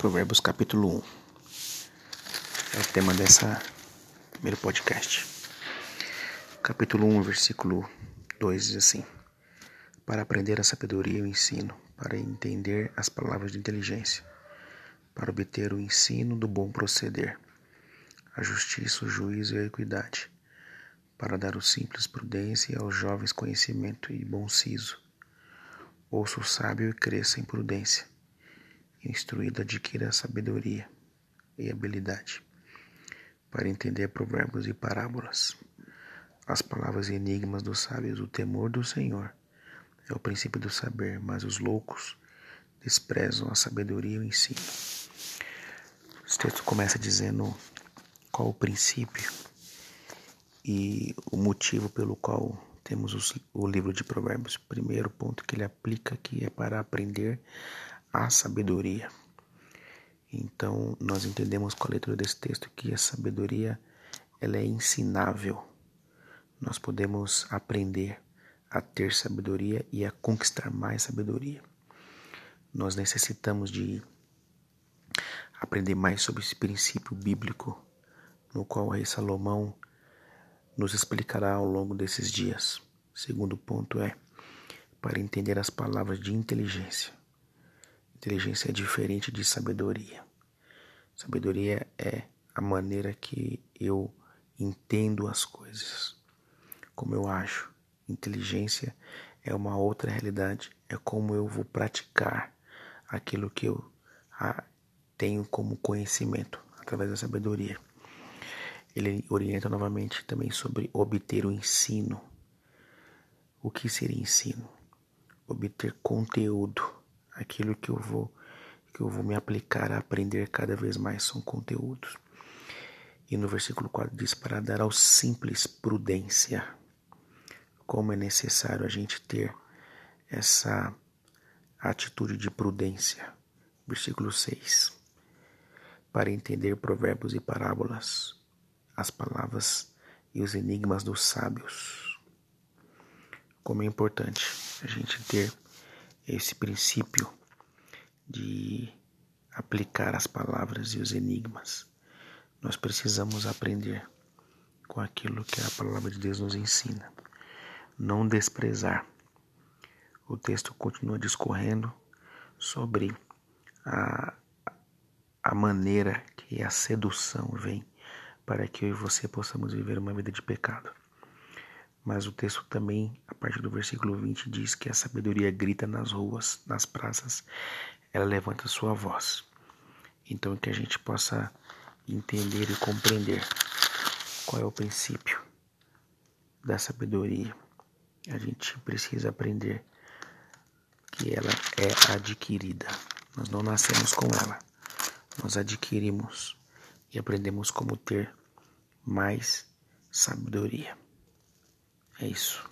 Provérbios capítulo 1. É o tema dessa primeiro podcast. Capítulo 1, versículo 2 diz assim: Para aprender a sabedoria e o ensino, para entender as palavras de inteligência, para obter o ensino do bom proceder, a justiça, o juízo e a equidade, para dar aos simples prudência e aos jovens conhecimento e bom siso. Ouça o sábio e cresça em prudência instruído adquira sabedoria e habilidade para entender provérbios e parábolas. As palavras e enigmas dos sábios, o temor do Senhor é o princípio do saber, mas os loucos desprezam a sabedoria e o ensino. Esse texto começa dizendo qual o princípio e o motivo pelo qual temos o livro de Provérbios. Primeiro ponto que ele aplica aqui é para aprender a sabedoria. Então, nós entendemos com a leitura desse texto que a sabedoria ela é ensinável. Nós podemos aprender a ter sabedoria e a conquistar mais sabedoria. Nós necessitamos de aprender mais sobre esse princípio bíblico, no qual o rei Salomão nos explicará ao longo desses dias. Segundo ponto é para entender as palavras de inteligência. Inteligência é diferente de sabedoria. Sabedoria é a maneira que eu entendo as coisas, como eu acho. Inteligência é uma outra realidade, é como eu vou praticar aquilo que eu tenho como conhecimento através da sabedoria. Ele orienta novamente também sobre obter o ensino. O que seria ensino? Obter conteúdo aquilo que eu vou que eu vou me aplicar a aprender cada vez mais são conteúdos. E no versículo 4 diz para dar ao simples prudência. Como é necessário a gente ter essa atitude de prudência. Versículo 6. Para entender provérbios e parábolas, as palavras e os enigmas dos sábios. Como é importante a gente ter esse princípio de aplicar as palavras e os enigmas. Nós precisamos aprender com aquilo que a palavra de Deus nos ensina. Não desprezar. O texto continua discorrendo sobre a, a maneira que a sedução vem para que eu e você possamos viver uma vida de pecado. Mas o texto também, a partir do versículo 20, diz que a sabedoria grita nas ruas, nas praças, ela levanta sua voz. Então, que a gente possa entender e compreender qual é o princípio da sabedoria. A gente precisa aprender que ela é adquirida. Nós não nascemos com ela, nós adquirimos e aprendemos como ter mais sabedoria. É isso.